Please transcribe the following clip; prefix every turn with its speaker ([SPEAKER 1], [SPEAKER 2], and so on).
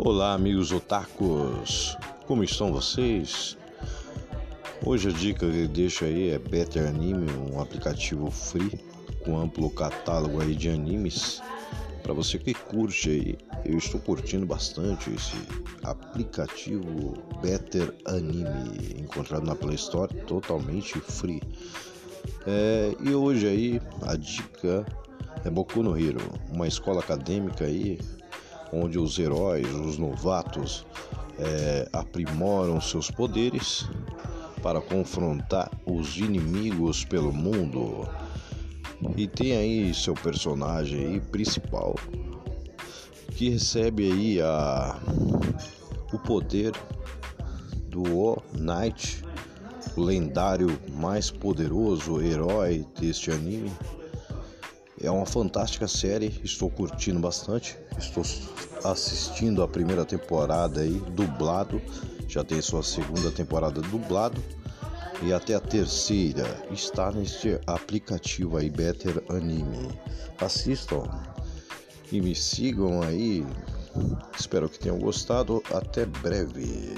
[SPEAKER 1] Olá, amigos otakus, como estão vocês? Hoje a dica que deixo aí é Better Anime, um aplicativo free com amplo catálogo aí de animes. Para você que curte aí, eu estou curtindo bastante esse aplicativo Better Anime, encontrado na Play Store, totalmente free. É, e hoje aí a dica é Boku no Hero, uma escola acadêmica aí onde os heróis, os novatos, é, aprimoram seus poderes para confrontar os inimigos pelo mundo. E tem aí seu personagem aí principal que recebe aí a o poder do O Knight, o lendário mais poderoso herói deste anime é uma fantástica série, estou curtindo bastante. Estou assistindo a primeira temporada aí dublado, já tem sua segunda temporada dublado e até a terceira está neste aplicativo aí Better Anime. Assistam e me sigam aí. Espero que tenham gostado. Até breve.